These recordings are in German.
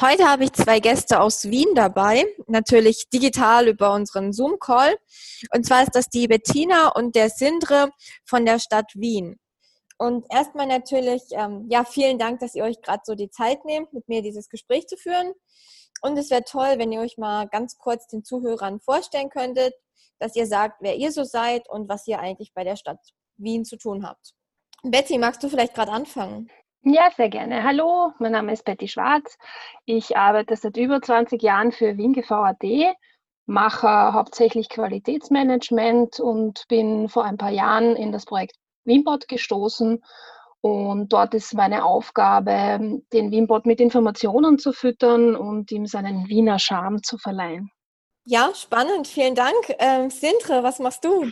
Heute habe ich zwei Gäste aus Wien dabei, natürlich digital über unseren Zoom-Call. Und zwar ist das die Bettina und der Sindre von der Stadt Wien. Und erstmal natürlich, ähm, ja, vielen Dank, dass ihr euch gerade so die Zeit nehmt, mit mir dieses Gespräch zu führen. Und es wäre toll, wenn ihr euch mal ganz kurz den Zuhörern vorstellen könntet, dass ihr sagt, wer ihr so seid und was ihr eigentlich bei der Stadt Wien zu tun habt. Betty, magst du vielleicht gerade anfangen? Ja, sehr gerne. Hallo, mein Name ist Betty Schwarz. Ich arbeite seit über 20 Jahren für WinGV.at, mache hauptsächlich Qualitätsmanagement und bin vor ein paar Jahren in das Projekt Winbot gestoßen. Und dort ist meine Aufgabe, den Winbot mit Informationen zu füttern und ihm seinen Wiener Charme zu verleihen. Ja, spannend. Vielen Dank. Ähm, Sintre, was machst du?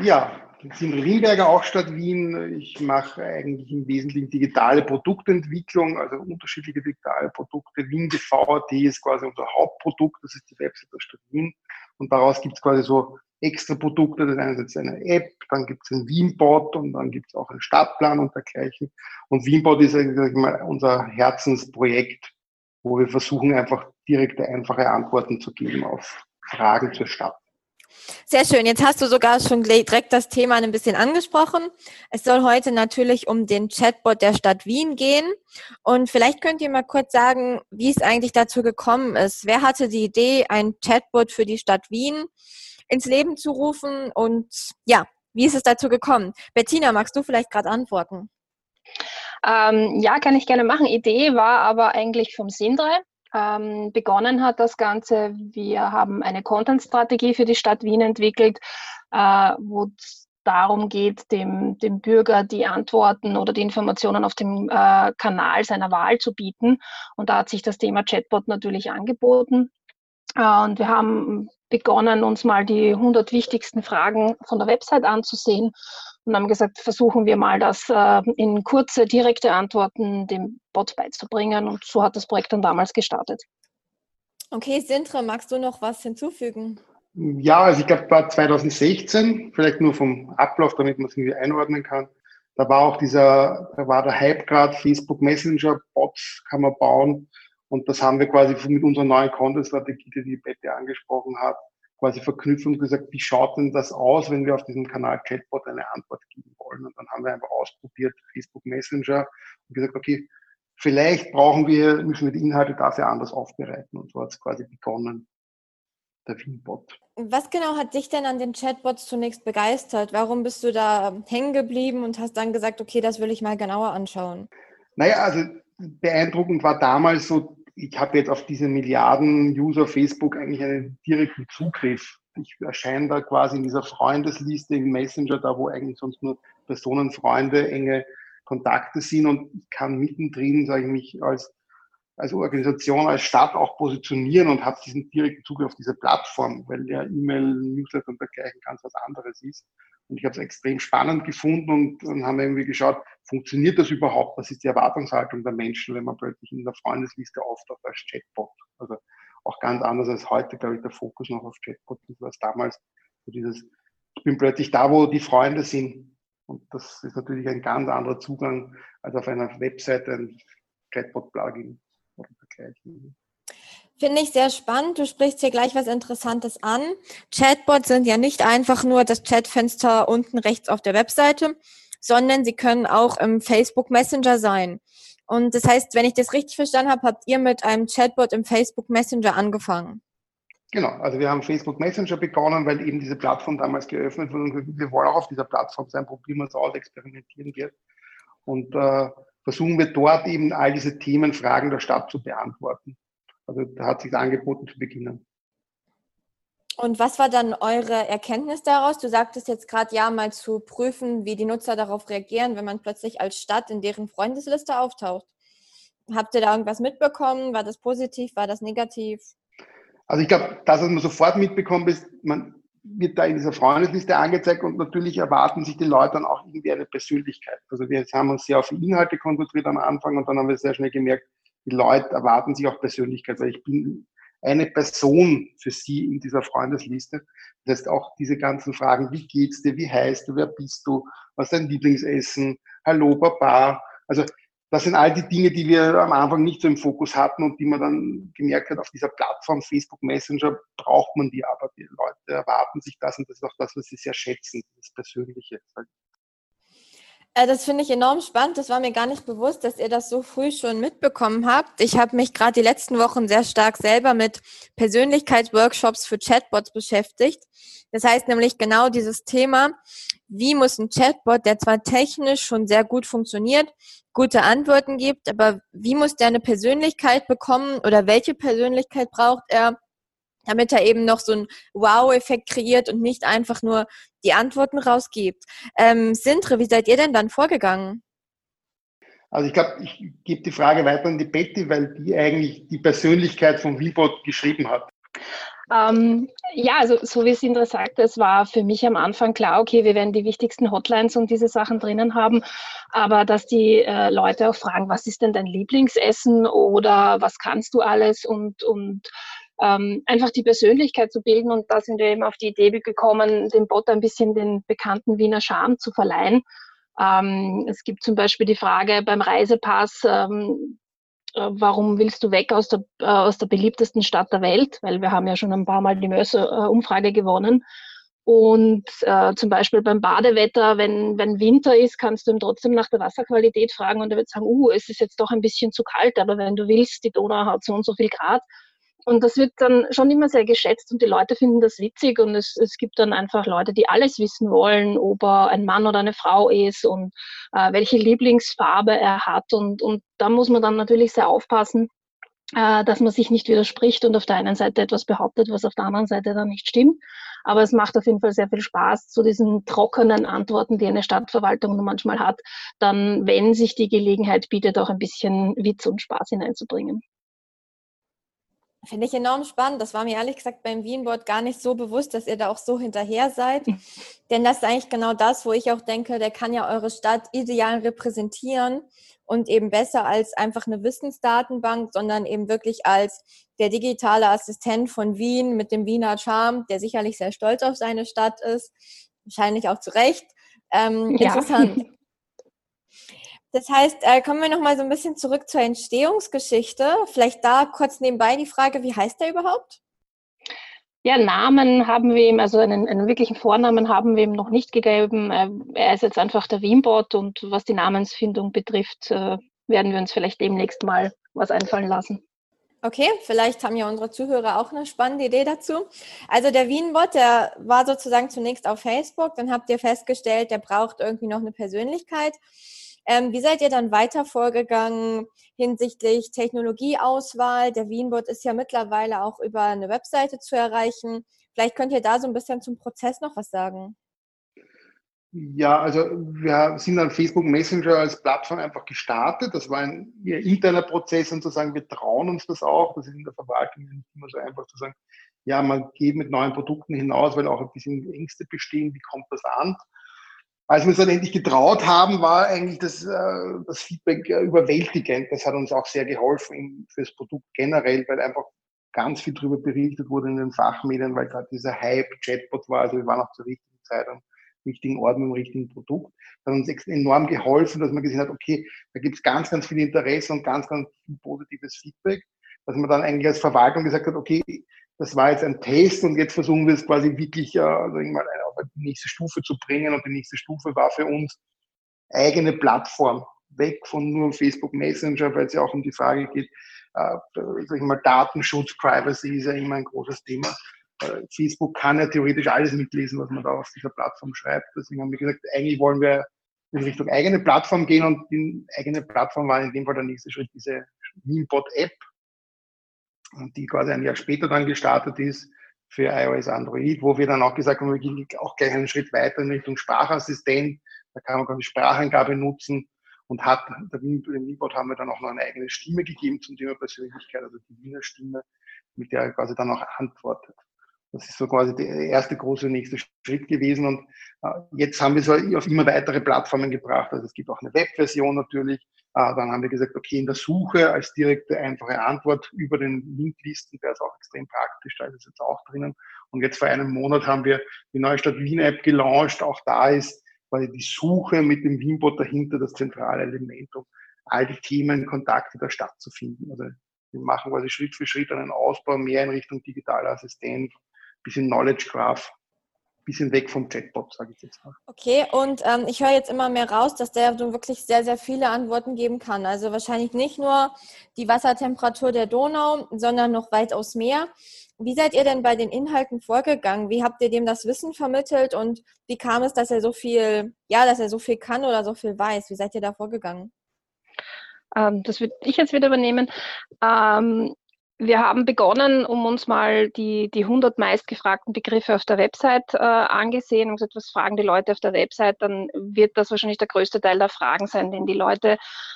Ja, Sindre Limberger, auch Stadt Wien. Ich mache eigentlich im Wesentlichen digitale Produktentwicklung, also unterschiedliche digitale Produkte. Wien VAT ist quasi unser Hauptprodukt, das ist die Website der Stadt Wien. Und daraus gibt es quasi so extra Produkte. Das ist eine App, dann gibt es einen Wienbot und dann gibt es auch einen Stadtplan und dergleichen. Und Wienbot ist eigentlich mal unser Herzensprojekt, wo wir versuchen, einfach direkte, einfache Antworten zu geben auf Fragen zur Stadt. Sehr schön. Jetzt hast du sogar schon direkt das Thema ein bisschen angesprochen. Es soll heute natürlich um den Chatbot der Stadt Wien gehen. Und vielleicht könnt ihr mal kurz sagen, wie es eigentlich dazu gekommen ist. Wer hatte die Idee, ein Chatbot für die Stadt Wien ins Leben zu rufen? Und ja, wie ist es dazu gekommen? Bettina, magst du vielleicht gerade antworten? Ähm, ja, kann ich gerne machen. Idee war aber eigentlich vom Sindre. Ähm, begonnen hat das Ganze. Wir haben eine Content-Strategie für die Stadt Wien entwickelt, äh, wo es darum geht, dem, dem Bürger die Antworten oder die Informationen auf dem äh, Kanal seiner Wahl zu bieten. Und da hat sich das Thema Chatbot natürlich angeboten. Äh, und wir haben begonnen, uns mal die 100 wichtigsten Fragen von der Website anzusehen und haben gesagt, versuchen wir mal das äh, in kurze, direkte Antworten dem Bot beizubringen. Und so hat das Projekt dann damals gestartet. Okay, Sintra, magst du noch was hinzufügen? Ja, also ich glaube, war 2016, vielleicht nur vom Ablauf, damit man es irgendwie einordnen kann. Da war auch dieser, da war der Hype gerade, Facebook Messenger, Bots kann man bauen. Und das haben wir quasi mit unserer neuen Content-Strategie, die die Bette angesprochen hat, quasi verknüpft und gesagt, wie schaut denn das aus, wenn wir auf diesem Kanal Chatbot eine Antwort geben wollen? Und dann haben wir einfach ausprobiert Facebook Messenger und gesagt, okay, vielleicht brauchen wir, müssen wir die Inhalte dafür anders aufbereiten. Und so hat es quasi begonnen. Was genau hat dich denn an den Chatbots zunächst begeistert? Warum bist du da hängen geblieben und hast dann gesagt, okay, das will ich mal genauer anschauen? Naja, also beeindruckend war damals so ich habe jetzt auf diese Milliarden User Facebook eigentlich einen direkten Zugriff. Ich erscheine da quasi in dieser Freundesliste im Messenger, da wo eigentlich sonst nur Personen, Freunde, enge Kontakte sind und ich kann mittendrin, sage ich mich, als, als Organisation, als Stadt auch positionieren und habe diesen direkten Zugriff auf diese Plattform, weil ja E-Mail, Newsletter und dergleichen ganz was anderes ist. Und ich habe es extrem spannend gefunden und dann haben wir irgendwie geschaut, funktioniert das überhaupt? Was ist die Erwartungshaltung der Menschen, wenn man plötzlich in der Freundesliste auftaucht als Chatbot? Also auch ganz anders als heute, glaube ich, der Fokus noch auf Chatbot ist, als damals so dieses, ich bin plötzlich da, wo die Freunde sind. Und das ist natürlich ein ganz anderer Zugang als auf einer Webseite ein Chatbot-Plugin oder dergleichen. Finde ich sehr spannend. Du sprichst hier gleich was Interessantes an. Chatbots sind ja nicht einfach nur das Chatfenster unten rechts auf der Webseite, sondern sie können auch im Facebook Messenger sein. Und das heißt, wenn ich das richtig verstanden habe, habt ihr mit einem Chatbot im Facebook Messenger angefangen. Genau, also wir haben Facebook Messenger begonnen, weil eben diese Plattform damals geöffnet wurde und wir wollen auch auf dieser Plattform sein, probieren wir es aus, experimentieren wir. Und äh, versuchen wir dort eben all diese Themen, Fragen der Stadt zu beantworten. Also da hat sich angeboten zu beginnen. Und was war dann eure Erkenntnis daraus? Du sagtest jetzt gerade ja mal zu prüfen, wie die Nutzer darauf reagieren, wenn man plötzlich als Stadt in deren Freundesliste auftaucht. Habt ihr da irgendwas mitbekommen? War das positiv? War das negativ? Also ich glaube, das, was man sofort mitbekommt, ist, man wird da in dieser Freundesliste angezeigt und natürlich erwarten sich die Leute dann auch irgendwie eine Persönlichkeit. Also wir haben uns sehr auf Inhalte konzentriert am Anfang und dann haben wir sehr schnell gemerkt, die Leute erwarten sich auch Persönlichkeit, weil ich bin eine Person für sie in dieser Freundesliste. Das heißt auch diese ganzen Fragen, wie geht's dir, wie heißt du, wer bist du, was ist dein Lieblingsessen, hallo Papa. Also das sind all die Dinge, die wir am Anfang nicht so im Fokus hatten und die man dann gemerkt hat, auf dieser Plattform Facebook Messenger braucht man die, aber die Leute erwarten sich das und das ist auch das, was sie sehr schätzen, das Persönliche. Äh, das finde ich enorm spannend. Das war mir gar nicht bewusst, dass ihr das so früh schon mitbekommen habt. Ich habe mich gerade die letzten Wochen sehr stark selber mit Persönlichkeitsworkshops für Chatbots beschäftigt. Das heißt nämlich genau dieses Thema, wie muss ein Chatbot, der zwar technisch schon sehr gut funktioniert, gute Antworten gibt, aber wie muss der eine Persönlichkeit bekommen oder welche Persönlichkeit braucht er, damit er eben noch so einen Wow-Effekt kreiert und nicht einfach nur die Antworten rausgibt. Ähm, Sintre, wie seid ihr denn dann vorgegangen? Also ich glaube, ich gebe die Frage weiter an die Betty, weil die eigentlich die Persönlichkeit von Wilbot geschrieben hat. Ähm, ja, also so wie Sindra sagte, es war für mich am Anfang klar, okay, wir werden die wichtigsten Hotlines und diese Sachen drinnen haben, aber dass die äh, Leute auch fragen, was ist denn dein Lieblingsessen oder was kannst du alles und, und ähm, einfach die Persönlichkeit zu bilden. Und da sind wir eben auf die Idee gekommen, dem Bot ein bisschen den bekannten Wiener Charme zu verleihen. Ähm, es gibt zum Beispiel die Frage beim Reisepass, ähm, äh, warum willst du weg aus der, äh, aus der beliebtesten Stadt der Welt? Weil wir haben ja schon ein paar Mal die Mörser-Umfrage gewonnen. Und äh, zum Beispiel beim Badewetter, wenn, wenn Winter ist, kannst du ihm trotzdem nach der Wasserqualität fragen und er wird sagen, uh, es ist jetzt doch ein bisschen zu kalt, aber wenn du willst, die Donau hat so und so viel Grad, und das wird dann schon immer sehr geschätzt und die Leute finden das witzig und es, es gibt dann einfach Leute, die alles wissen wollen, ob er ein Mann oder eine Frau ist und äh, welche Lieblingsfarbe er hat. Und, und da muss man dann natürlich sehr aufpassen, äh, dass man sich nicht widerspricht und auf der einen Seite etwas behauptet, was auf der anderen Seite dann nicht stimmt. Aber es macht auf jeden Fall sehr viel Spaß, zu diesen trockenen Antworten, die eine Stadtverwaltung manchmal hat, dann, wenn sich die Gelegenheit bietet, auch ein bisschen Witz und Spaß hineinzubringen. Finde ich enorm spannend. Das war mir ehrlich gesagt beim Wienboard gar nicht so bewusst, dass ihr da auch so hinterher seid. Denn das ist eigentlich genau das, wo ich auch denke, der kann ja eure Stadt ideal repräsentieren und eben besser als einfach eine Wissensdatenbank, sondern eben wirklich als der digitale Assistent von Wien mit dem Wiener Charme, der sicherlich sehr stolz auf seine Stadt ist. Wahrscheinlich auch zu Recht. Ähm, ja. Interessant. Das heißt, äh, kommen wir nochmal so ein bisschen zurück zur Entstehungsgeschichte. Vielleicht da kurz nebenbei die Frage, wie heißt der überhaupt? Ja, Namen haben wir ihm, also einen, einen wirklichen Vornamen haben wir ihm noch nicht gegeben. Äh, er ist jetzt einfach der Wienbot und was die Namensfindung betrifft, äh, werden wir uns vielleicht demnächst mal was einfallen lassen. Okay, vielleicht haben ja unsere Zuhörer auch eine spannende Idee dazu. Also der Wienbot, der war sozusagen zunächst auf Facebook, dann habt ihr festgestellt, der braucht irgendwie noch eine Persönlichkeit. Ähm, wie seid ihr dann weiter vorgegangen hinsichtlich Technologieauswahl? Der Wienbot ist ja mittlerweile auch über eine Webseite zu erreichen. Vielleicht könnt ihr da so ein bisschen zum Prozess noch was sagen. Ja, also wir sind dann Facebook Messenger als Plattform einfach gestartet. Das war ein interner Prozess und zu sagen, wir trauen uns das auch. Das ist in der Verwaltung nicht immer so einfach zu sagen, ja, man geht mit neuen Produkten hinaus, weil auch ein bisschen Ängste bestehen, wie kommt das an? Als wir uns dann endlich getraut haben, war eigentlich das, äh, das Feedback äh, überwältigend. Das hat uns auch sehr geholfen fürs Produkt generell, weil einfach ganz viel darüber berichtet wurde in den Fachmedien, weil gerade dieser Hype Chatbot war. Also wir waren auch zur richtigen Zeit am richtigen Ort mit dem richtigen Produkt. Das hat uns enorm geholfen, dass man gesehen hat, okay, da gibt es ganz, ganz viel Interesse und ganz, ganz viel positives Feedback, dass man dann eigentlich als Verwaltung gesagt hat, okay, das war jetzt ein Test und jetzt versuchen wir es quasi wirklich äh, also auf die nächste Stufe zu bringen. Und die nächste Stufe war für uns eigene Plattform, weg von nur Facebook Messenger, weil es ja auch um die Frage geht, äh, sag ich mal, Datenschutz, Privacy ist ja immer ein großes Thema. Äh, Facebook kann ja theoretisch alles mitlesen, was man da auf dieser Plattform schreibt. Deswegen haben wir gesagt, eigentlich wollen wir in Richtung eigene Plattform gehen und die eigene Plattform war in dem Fall der nächste Schritt diese Meanbot-App, die quasi ein Jahr später dann gestartet ist für iOS, Android, wo wir dann auch gesagt haben, wir gehen auch gleich einen Schritt weiter in Richtung Sprachassistent. Da kann man quasi Spracheingabe nutzen und hat, dem Wienbot haben wir dann auch noch eine eigene Stimme gegeben zum Thema Persönlichkeit, also die Wiener Stimme, mit der er quasi dann auch antwortet. Das ist so quasi der erste große nächste Schritt gewesen. Und äh, jetzt haben wir es auf immer weitere Plattformen gebracht. Also es gibt auch eine Webversion natürlich. Äh, dann haben wir gesagt, okay, in der Suche als direkte, einfache Antwort über den Linklisten, der ist auch extrem praktisch, da ist es jetzt auch drinnen. Und jetzt vor einem Monat haben wir die neue Stadt Wien App gelauncht. Auch da ist quasi die Suche mit dem Wienbot dahinter das zentrale Element, um all die Themen, Kontakte der Stadt zu finden. Also wir machen quasi Schritt für Schritt einen Ausbau mehr in Richtung digitaler Assistent, bisschen Knowledge Graph, bisschen weg vom Chatbot, sage ich jetzt mal. Okay, und ähm, ich höre jetzt immer mehr raus, dass der wirklich sehr, sehr viele Antworten geben kann. Also wahrscheinlich nicht nur die Wassertemperatur der Donau, sondern noch weitaus mehr. Wie seid ihr denn bei den Inhalten vorgegangen? Wie habt ihr dem das Wissen vermittelt und wie kam es, dass er so viel, ja, dass er so viel kann oder so viel weiß? Wie seid ihr da vorgegangen? Ähm, das würde ich jetzt wieder übernehmen. Ähm, wir haben begonnen, um uns mal die, die 100 meistgefragten Begriffe auf der Website äh, angesehen und gesagt, was fragen die Leute auf der Website, dann wird das wahrscheinlich der größte Teil der Fragen sein, den die Leute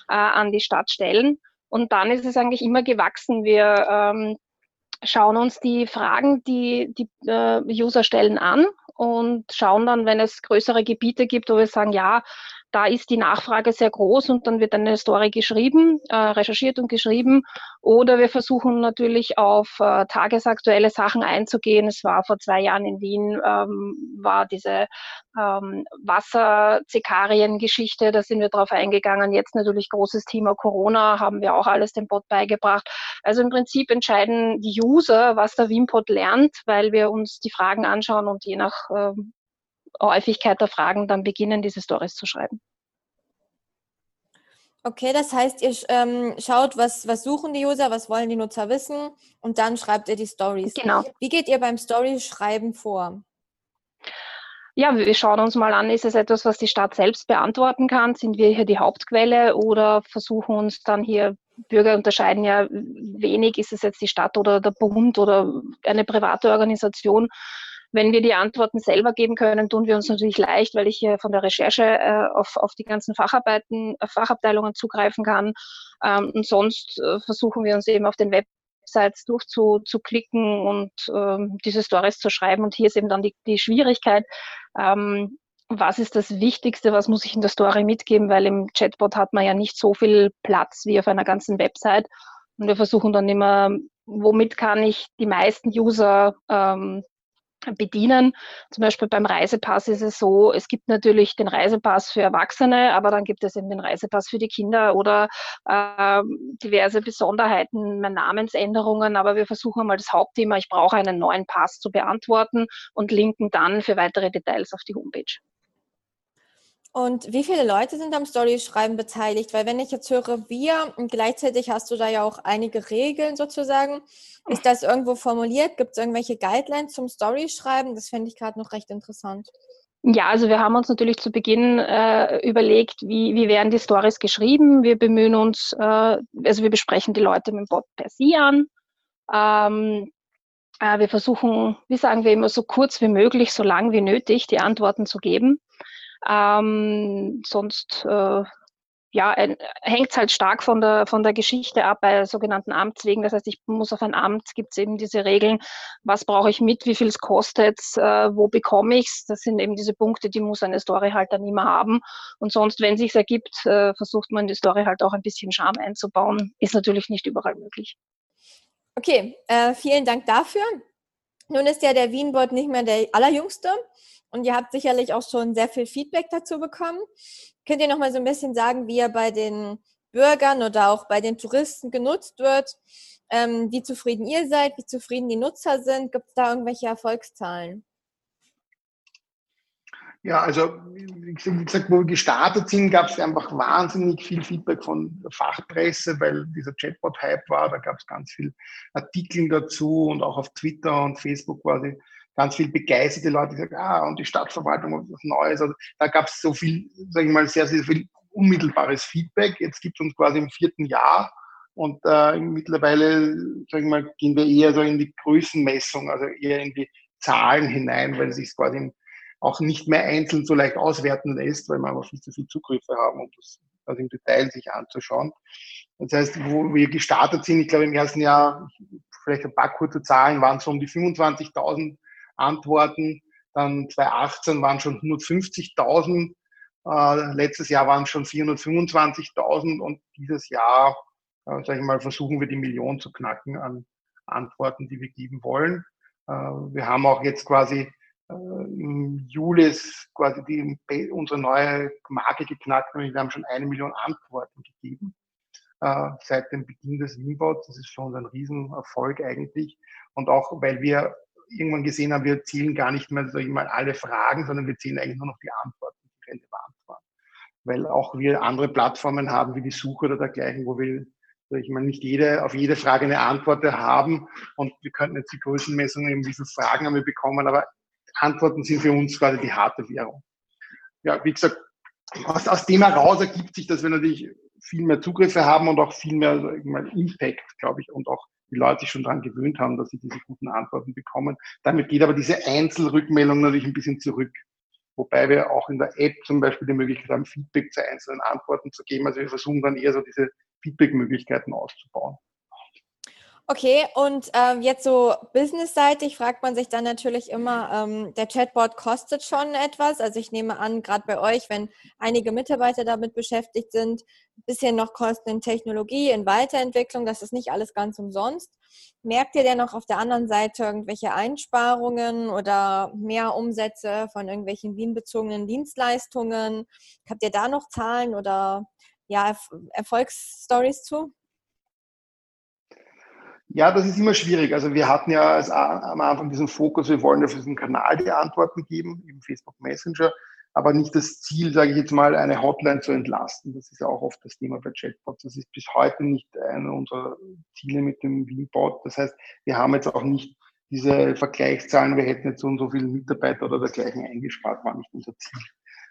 äh, an die Stadt stellen. Und dann ist es eigentlich immer gewachsen. Wir ähm, schauen uns die Fragen, die die äh, User stellen, an und schauen dann, wenn es größere Gebiete gibt, wo wir sagen, ja, da ist die Nachfrage sehr groß und dann wird eine Story geschrieben, äh, recherchiert und geschrieben. Oder wir versuchen natürlich auf äh, tagesaktuelle Sachen einzugehen. Es war vor zwei Jahren in Wien, ähm, war diese ähm, Wasser-Zekarien-Geschichte, da sind wir drauf eingegangen. Jetzt natürlich großes Thema Corona, haben wir auch alles dem Bot beigebracht. Also im Prinzip entscheiden die User, was der Wimpod lernt, weil wir uns die Fragen anschauen und je nach ähm, Häufigkeit der Fragen dann beginnen, diese Stories zu schreiben. Okay, das heißt, ihr ähm, schaut, was, was suchen die User, was wollen die Nutzer wissen und dann schreibt ihr die Stories. Genau. Wie geht ihr beim Story-Schreiben vor? Ja, wir schauen uns mal an, ist es etwas, was die Stadt selbst beantworten kann? Sind wir hier die Hauptquelle oder versuchen uns dann hier, Bürger unterscheiden ja wenig, ist es jetzt die Stadt oder der Bund oder eine private Organisation? Wenn wir die Antworten selber geben können, tun wir uns natürlich leicht, weil ich hier von der Recherche äh, auf, auf die ganzen Facharbeiten, äh, Fachabteilungen zugreifen kann. Ähm, und sonst äh, versuchen wir uns eben auf den Websites durchzuklicken und ähm, diese Stories zu schreiben. Und hier ist eben dann die, die Schwierigkeit, ähm, was ist das Wichtigste, was muss ich in der Story mitgeben, weil im Chatbot hat man ja nicht so viel Platz wie auf einer ganzen Website. Und wir versuchen dann immer, womit kann ich die meisten User ähm, bedienen. Zum Beispiel beim Reisepass ist es so, es gibt natürlich den Reisepass für Erwachsene, aber dann gibt es eben den Reisepass für die Kinder oder äh, diverse Besonderheiten, Namensänderungen. Aber wir versuchen mal das Hauptthema, ich brauche einen neuen Pass zu beantworten und linken dann für weitere Details auf die Homepage. Und wie viele Leute sind am Story-Schreiben beteiligt? Weil wenn ich jetzt höre wir und gleichzeitig hast du da ja auch einige Regeln sozusagen, ist das irgendwo formuliert? Gibt es irgendwelche Guidelines zum Story-Schreiben? Das fände ich gerade noch recht interessant. Ja, also wir haben uns natürlich zu Beginn äh, überlegt, wie, wie werden die Stories geschrieben. Wir bemühen uns, äh, also wir besprechen die Leute mit dem Bot per Sie an. Ähm, äh, wir versuchen, wie sagen wir immer, so kurz wie möglich, so lang wie nötig die Antworten zu geben. Ähm, sonst äh, ja, hängt es halt stark von der, von der Geschichte ab bei sogenannten Amtswegen. Das heißt, ich muss auf ein Amt, gibt es eben diese Regeln, was brauche ich mit, wie viel es kostet, äh, wo bekomme ich es. Das sind eben diese Punkte, die muss eine Story halt dann immer haben. Und sonst, wenn sich ergibt, äh, versucht man die Story halt auch ein bisschen Charme einzubauen. Ist natürlich nicht überall möglich. Okay, äh, vielen Dank dafür. Nun ist ja der Wienbot nicht mehr der allerjüngste und ihr habt sicherlich auch schon sehr viel Feedback dazu bekommen. Könnt ihr noch mal so ein bisschen sagen, wie er bei den Bürgern oder auch bei den Touristen genutzt wird? Ähm, wie zufrieden ihr seid, wie zufrieden die Nutzer sind? Gibt es da irgendwelche Erfolgszahlen? Ja, also wie gesagt, wo wir gestartet sind, gab es einfach wahnsinnig viel Feedback von der Fachpresse, weil dieser Chatbot-Hype war. Da gab es ganz viel Artikel dazu und auch auf Twitter und Facebook quasi ganz viel begeisterte Leute, die sagen, ah, und die Stadtverwaltung und was Neues. Also da gab es so viel, sage ich mal, sehr, sehr viel unmittelbares Feedback. Jetzt gibt es uns quasi im vierten Jahr und äh, mittlerweile, sage ich mal, gehen wir eher so in die Größenmessung, also eher in die Zahlen hinein, weil es sich quasi auch nicht mehr einzeln so leicht auswerten lässt, weil wir einfach viel zu viel Zugriffe haben, um das also im Detail sich anzuschauen. Das heißt, wo wir gestartet sind, ich glaube im ersten Jahr vielleicht ein paar kurze Zahlen, waren so um die 25.000 Antworten. Dann 2018 waren schon 150.000. Äh, letztes Jahr waren schon 425.000 und dieses Jahr, äh, sage ich mal, versuchen wir die Million zu knacken an Antworten, die wir geben wollen. Äh, wir haben auch jetzt quasi äh, im Juli ist quasi die, unsere neue Marke geknackt und wir haben schon eine Million Antworten gegeben äh, seit dem Beginn des Wienbots. Das ist uns ein Riesenerfolg eigentlich. Und auch, weil wir irgendwann gesehen haben, wir zählen gar nicht mehr, ich mal, alle Fragen, sondern wir zählen eigentlich nur noch die Antworten, die relevant waren. Weil auch wir andere Plattformen haben, wie die Suche oder dergleichen, wo wir ich meine, nicht jede, auf jede Frage eine Antwort haben und wir könnten jetzt die Größenmessung nehmen, wie viele Fragen haben wir bekommen, aber Antworten sind für uns quasi die harte Währung. Ja, wie gesagt, aus, aus dem heraus ergibt sich, dass wir natürlich viel mehr Zugriffe haben und auch viel mehr mal, Impact, glaube ich, und auch die Leute sich schon daran gewöhnt haben, dass sie diese guten Antworten bekommen. Damit geht aber diese Einzelrückmeldung natürlich ein bisschen zurück. Wobei wir auch in der App zum Beispiel die Möglichkeit haben, Feedback zu einzelnen Antworten zu geben. Also wir versuchen dann eher so diese Feedback-Möglichkeiten auszubauen. Okay, und ähm, jetzt so businessseitig fragt man sich dann natürlich immer, ähm, der Chatbot kostet schon etwas. Also ich nehme an, gerade bei euch, wenn einige Mitarbeiter damit beschäftigt sind, ein bisschen noch Kosten in Technologie, in Weiterentwicklung, das ist nicht alles ganz umsonst. Merkt ihr denn noch auf der anderen Seite irgendwelche Einsparungen oder mehr Umsätze von irgendwelchen Wien-bezogenen Dienstleistungen? Habt ihr da noch Zahlen oder ja, Erfolgsstories zu? Ja, das ist immer schwierig. Also wir hatten ja am Anfang diesen Fokus, wir wollen auf diesen Kanal die Antworten geben, im Facebook Messenger, aber nicht das Ziel, sage ich jetzt mal, eine Hotline zu entlasten. Das ist ja auch oft das Thema bei Chatbots. Das ist bis heute nicht einer unserer Ziele mit dem Wienbot. Das heißt, wir haben jetzt auch nicht diese Vergleichszahlen, wir hätten jetzt so und so viele Mitarbeiter oder dergleichen eingespart, war nicht unser Ziel.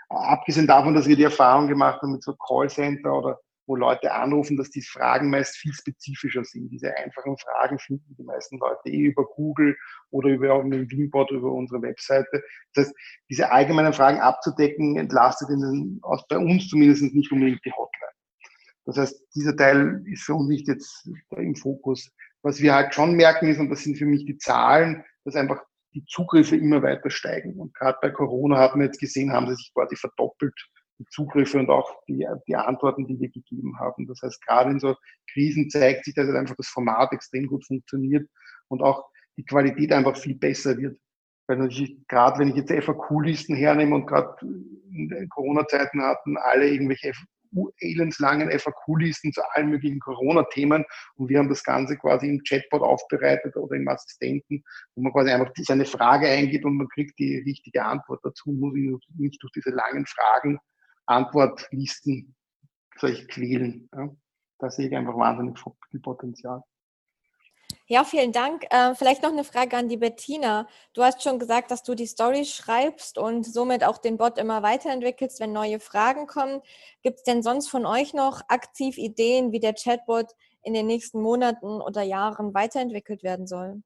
Abgesehen davon, dass wir die Erfahrung gemacht haben mit so Callcenter oder wo Leute anrufen, dass die Fragen meist viel spezifischer sind. Diese einfachen Fragen finden die meisten Leute eh über Google oder über den Wienbot, über unsere Webseite. Das heißt, diese allgemeinen Fragen abzudecken, entlastet in aus, bei uns zumindest nicht unbedingt die Hotline. Das heißt, dieser Teil ist für uns nicht jetzt im Fokus. Was wir halt schon merken ist, und das sind für mich die Zahlen, dass einfach die Zugriffe immer weiter steigen. Und gerade bei Corona hat man jetzt gesehen, haben sie sich quasi verdoppelt, Zugriffe und auch die, die Antworten, die wir gegeben haben. Das heißt, gerade in so Krisen zeigt sich, dass halt einfach das Format extrem gut funktioniert und auch die Qualität einfach viel besser wird. Weil natürlich, gerade wenn ich jetzt FAQ-Listen hernehme und gerade in Corona-Zeiten hatten alle irgendwelche elendslangen FAQ-Listen zu allen möglichen Corona-Themen und wir haben das Ganze quasi im Chatbot aufbereitet oder im Assistenten, wo man quasi einfach seine Frage eingeht und man kriegt die richtige Antwort dazu, muss ich nicht durch diese langen Fragen Antwortlisten solch quälen. Ja. Da sehe ich einfach wahnsinnig viel Potenzial. Ja, vielen Dank. Äh, vielleicht noch eine Frage an die Bettina. Du hast schon gesagt, dass du die Story schreibst und somit auch den Bot immer weiterentwickelst, wenn neue Fragen kommen. Gibt es denn sonst von euch noch aktiv Ideen, wie der Chatbot in den nächsten Monaten oder Jahren weiterentwickelt werden soll?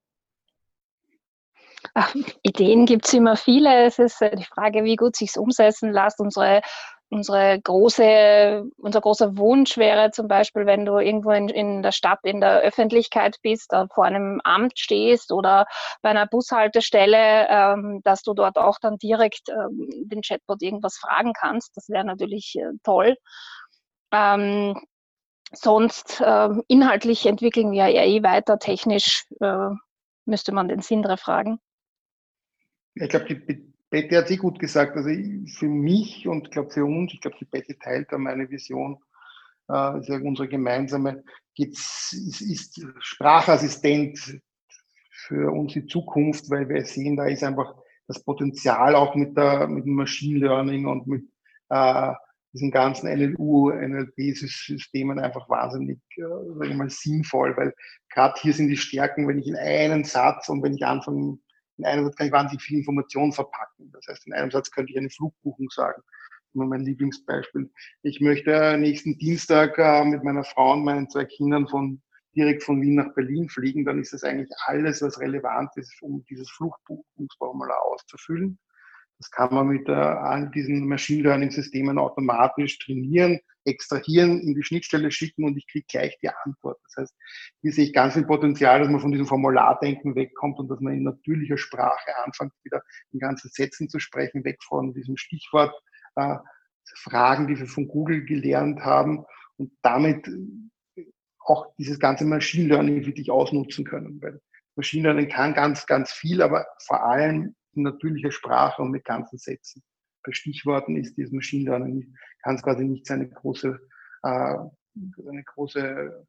Ach, Ideen gibt es immer viele. Es ist äh, die Frage, wie gut sich umsetzen lässt. Unsere unsere große, unser großer Wunsch wäre zum Beispiel, wenn du irgendwo in, in der Stadt in der Öffentlichkeit bist, da vor einem Amt stehst oder bei einer Bushaltestelle, ähm, dass du dort auch dann direkt ähm, den Chatbot irgendwas fragen kannst. Das wäre natürlich äh, toll. Ähm, sonst äh, inhaltlich entwickeln wir ja eh weiter. Technisch äh, müsste man den Sindre fragen. Ich glaube, die Betty hat sie gut gesagt. Also für mich und glaube für uns, ich glaube, die Betty teilt da meine Vision, äh, ist ja unsere gemeinsame, ist, ist Sprachassistent für uns die Zukunft, weil wir sehen, da ist einfach das Potenzial auch mit, der, mit dem Machine Learning und mit äh, diesen ganzen NLU, NLP-Systemen einfach wahnsinnig, äh, sage ich mal, sinnvoll, weil gerade hier sind die Stärken, wenn ich in einen Satz und wenn ich anfange, in einem Satz kann ich wahnsinnig viel Information verpacken. Das heißt, in einem Satz könnte ich eine Flugbuchung sagen. Immer mein Lieblingsbeispiel. Ich möchte nächsten Dienstag äh, mit meiner Frau und meinen zwei Kindern von direkt von Wien nach Berlin fliegen, dann ist das eigentlich alles, was relevant ist, um dieses Flugbuchungsformular auszufüllen. Das kann man mit all diesen Machine Learning Systemen automatisch trainieren, extrahieren, in die Schnittstelle schicken und ich kriege gleich die Antwort. Das heißt, hier sehe ich ganz viel Potenzial, dass man von diesem Formulardenken wegkommt und dass man in natürlicher Sprache anfängt, wieder in ganzen Sätzen zu sprechen, weg von diesem Stichwort äh, Fragen, die wir von Google gelernt haben und damit auch dieses ganze Machine Learning wirklich ausnutzen können. Weil Machine Learning kann ganz, ganz viel, aber vor allem natürlicher Sprache und mit ganzen Sätzen. Bei Stichworten ist dieses Machine Learning, kann es quasi nicht seine große, äh, eine große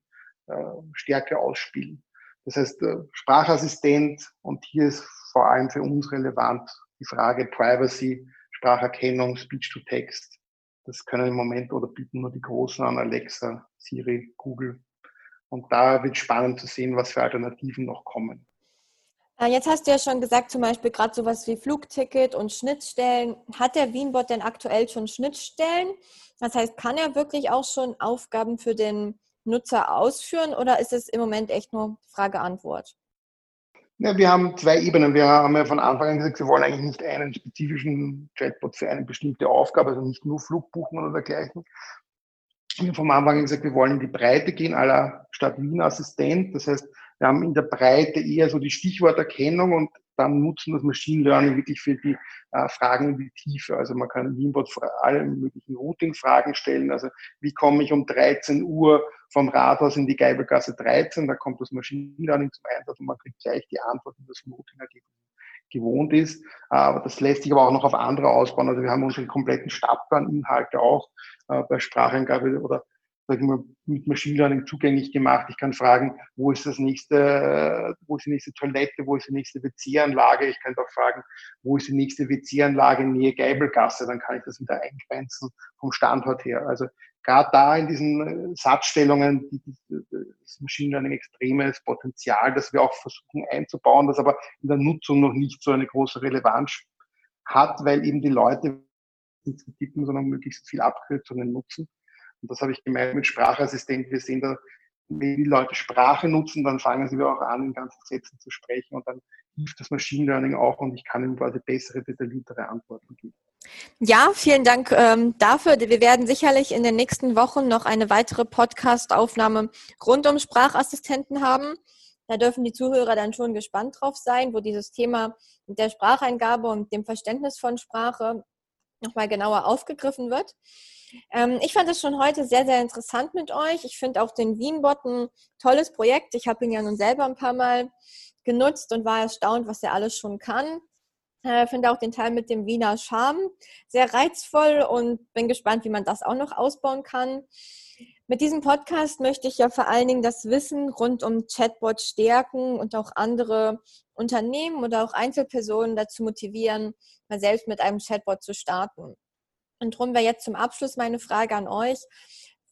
äh, Stärke ausspielen. Das heißt, äh, Sprachassistent und hier ist vor allem für uns relevant die Frage Privacy, Spracherkennung, Speech-to-Text. Das können im Moment oder bieten nur die Großen an, Alexa, Siri, Google. Und da wird spannend zu sehen, was für Alternativen noch kommen. Äh, jetzt hast du ja schon gesagt, zum Beispiel gerade sowas wie Flugticket und Schnittstellen. Hat der Wienbot denn aktuell schon Schnittstellen? Das heißt, kann er wirklich auch schon Aufgaben für den Nutzer ausführen oder ist es im Moment echt nur Frage-Antwort? Ja, wir haben zwei Ebenen. Wir haben ja von Anfang an gesagt, wir wollen eigentlich nicht einen spezifischen Chatbot für eine bestimmte Aufgabe, also nicht nur Flugbuchen oder dergleichen. Wir haben vom Anfang an gesagt, wir wollen in die Breite gehen, aller Stadt Wien Assistent. Das heißt, wir haben in der Breite eher so die Stichworterkennung und dann nutzen das Machine Learning wirklich für die äh, Fragen in die Tiefe. Also man kann im Wienbot alle möglichen Routing-Fragen stellen. Also wie komme ich um 13 Uhr vom Rathaus in die Geibelgasse 13? Da kommt das Machine Learning zum Einsatz und man kriegt gleich die Antwort, die das Routing-Ergebnis gewohnt ist. Aber das lässt sich aber auch noch auf andere ausbauen. Also wir haben unsere kompletten Stadtplan-Inhalte auch äh, bei Spracheingabe oder sag ich mal, mit Machine Learning zugänglich gemacht. Ich kann fragen, wo ist das nächste, wo ist die nächste Toilette, wo ist die nächste WC-Anlage. Ich könnte auch fragen, wo ist die nächste WC-Anlage in Nähe Geibelgasse. Dann kann ich das wieder eingrenzen vom Standort her. Also gerade da in diesen Satzstellungen, die, das Machine Learning extremes Potenzial, das wir auch versuchen einzubauen, das aber in der Nutzung noch nicht so eine große Relevanz hat, weil eben die Leute nicht tippen, sondern möglichst viel Abkürzungen nutzen. Und das habe ich gemeint mit Sprachassistent. Wir sehen da, wenn die Leute Sprache nutzen, dann fangen sie auch an, in ganzen Sätzen zu sprechen und dann hilft das Machine Learning auch und ich kann ihnen quasi bessere, detailliertere Antworten geben. Ja, vielen Dank ähm, dafür. Wir werden sicherlich in den nächsten Wochen noch eine weitere Podcast-Aufnahme rund um Sprachassistenten haben. Da dürfen die Zuhörer dann schon gespannt drauf sein, wo dieses Thema der Spracheingabe und dem Verständnis von Sprache nochmal genauer aufgegriffen wird. Ähm, ich fand es schon heute sehr, sehr interessant mit euch. Ich finde auch den Wienbot ein tolles Projekt. Ich habe ihn ja nun selber ein paar Mal genutzt und war erstaunt, was er alles schon kann. Ich äh, finde auch den Teil mit dem Wiener Charme sehr reizvoll und bin gespannt, wie man das auch noch ausbauen kann. Mit diesem Podcast möchte ich ja vor allen Dingen das Wissen rund um Chatbot stärken und auch andere Unternehmen oder auch Einzelpersonen dazu motivieren, mal selbst mit einem Chatbot zu starten. Und darum wäre jetzt zum Abschluss meine Frage an euch.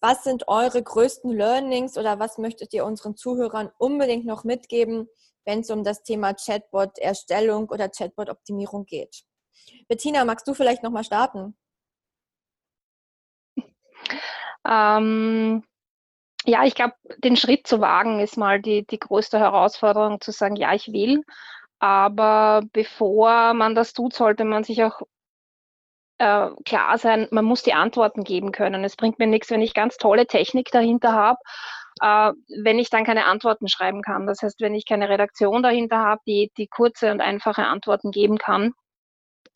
Was sind eure größten Learnings oder was möchtet ihr unseren Zuhörern unbedingt noch mitgeben, wenn es um das Thema Chatbot-Erstellung oder Chatbot-Optimierung geht? Bettina, magst du vielleicht nochmal starten? Ähm, ja, ich glaube, den Schritt zu wagen ist mal die, die größte Herausforderung, zu sagen, ja, ich will. Aber bevor man das tut, sollte man sich auch äh, klar sein, man muss die Antworten geben können. Es bringt mir nichts, wenn ich ganz tolle Technik dahinter habe, äh, wenn ich dann keine Antworten schreiben kann. Das heißt, wenn ich keine Redaktion dahinter habe, die, die kurze und einfache Antworten geben kann.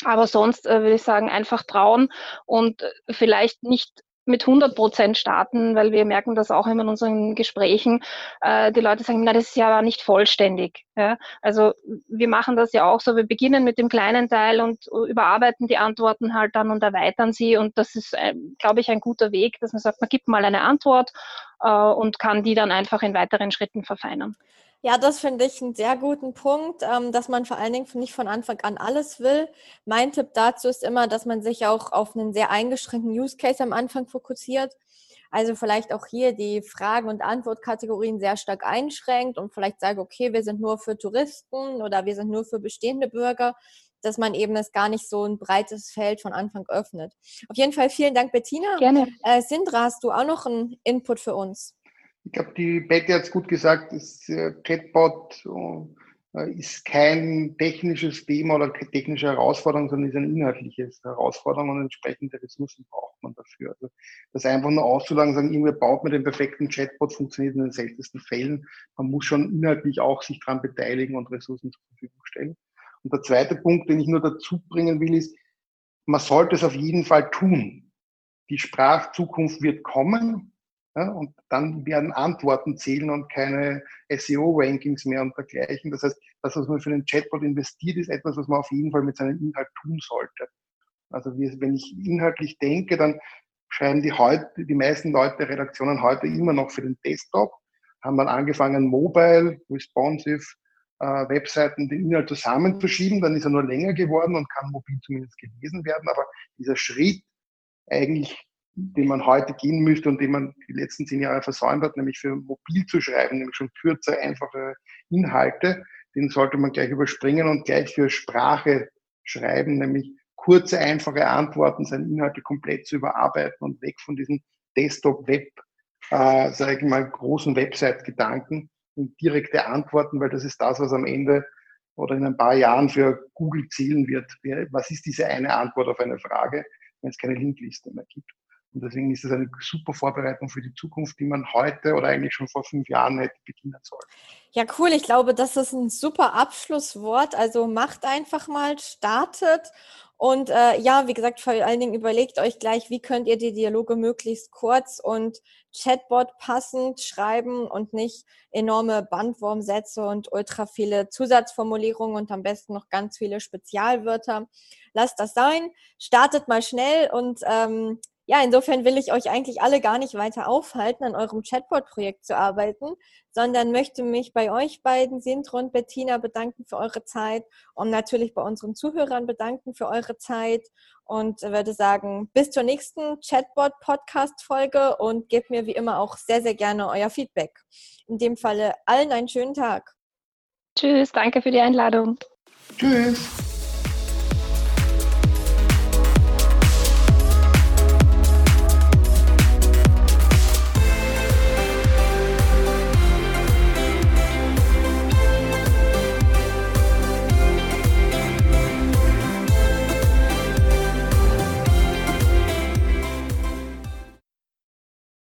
Aber sonst äh, würde ich sagen, einfach trauen und vielleicht nicht mit 100 Prozent starten, weil wir merken das auch immer in unseren Gesprächen. Äh, die Leute sagen, na, das ist ja nicht vollständig. Ja? Also wir machen das ja auch so. Wir beginnen mit dem kleinen Teil und überarbeiten die Antworten halt dann und erweitern sie. Und das ist, äh, glaube ich, ein guter Weg, dass man sagt, man gibt mal eine Antwort äh, und kann die dann einfach in weiteren Schritten verfeinern. Ja, das finde ich einen sehr guten Punkt, ähm, dass man vor allen Dingen nicht von Anfang an alles will. Mein Tipp dazu ist immer, dass man sich auch auf einen sehr eingeschränkten Use Case am Anfang fokussiert. Also vielleicht auch hier die Fragen- und Antwortkategorien sehr stark einschränkt und vielleicht sagt, okay, wir sind nur für Touristen oder wir sind nur für bestehende Bürger, dass man eben es gar nicht so ein breites Feld von Anfang öffnet. Auf jeden Fall vielen Dank, Bettina. Gerne. Äh, Sindra, hast du auch noch einen Input für uns? Ich glaube, die Betty hat es gut gesagt, das Chatbot äh, ist kein technisches Thema oder keine technische Herausforderung, sondern ist eine inhaltliche Herausforderung und entsprechende Ressourcen braucht man dafür. Also das einfach nur auszulagen, sagen, irgendwer baut mit dem perfekten Chatbot, funktioniert in den seltensten Fällen. Man muss schon inhaltlich auch sich daran beteiligen und Ressourcen zur Verfügung stellen. Und der zweite Punkt, den ich nur dazu bringen will, ist, man sollte es auf jeden Fall tun. Die Sprachzukunft wird kommen. Ja, und dann werden Antworten zählen und keine SEO-Rankings mehr und dergleichen. Das heißt, das, was man für den Chatbot investiert, ist etwas, was man auf jeden Fall mit seinem Inhalt tun sollte. Also wenn ich inhaltlich denke, dann schreiben die heute, die meisten Leute, Redaktionen heute immer noch für den Desktop, haben dann angefangen, mobile, responsive äh, Webseiten den Inhalt zusammenzuschieben, dann ist er nur länger geworden und kann mobil zumindest gelesen werden. Aber dieser Schritt eigentlich den man heute gehen müsste und den man die letzten zehn Jahre versäumt hat, nämlich für mobil zu schreiben, nämlich schon kürzer, einfache Inhalte, den sollte man gleich überspringen und gleich für Sprache schreiben, nämlich kurze, einfache Antworten, seine Inhalte komplett zu überarbeiten und weg von diesen Desktop-Web, äh, sage ich mal, großen Website-Gedanken und direkte Antworten, weil das ist das, was am Ende oder in ein paar Jahren für Google zählen wird. Was ist diese eine Antwort auf eine Frage, wenn es keine Linkliste mehr gibt? Und deswegen ist es eine super Vorbereitung für die Zukunft, die man heute oder eigentlich schon vor fünf Jahren hätte beginnen sollen. Ja, cool. Ich glaube, das ist ein super Abschlusswort. Also macht einfach mal, startet. Und äh, ja, wie gesagt, vor allen Dingen überlegt euch gleich, wie könnt ihr die Dialoge möglichst kurz und Chatbot passend schreiben und nicht enorme Bandwurmsätze und ultra viele Zusatzformulierungen und am besten noch ganz viele Spezialwörter. Lasst das sein, startet mal schnell und ähm, ja, insofern will ich euch eigentlich alle gar nicht weiter aufhalten, an eurem Chatbot-Projekt zu arbeiten, sondern möchte mich bei euch beiden, Sindre und Bettina, bedanken für eure Zeit und natürlich bei unseren Zuhörern bedanken für eure Zeit und würde sagen, bis zur nächsten Chatbot-Podcast-Folge und gebt mir wie immer auch sehr, sehr gerne euer Feedback. In dem Falle allen einen schönen Tag. Tschüss, danke für die Einladung. Tschüss.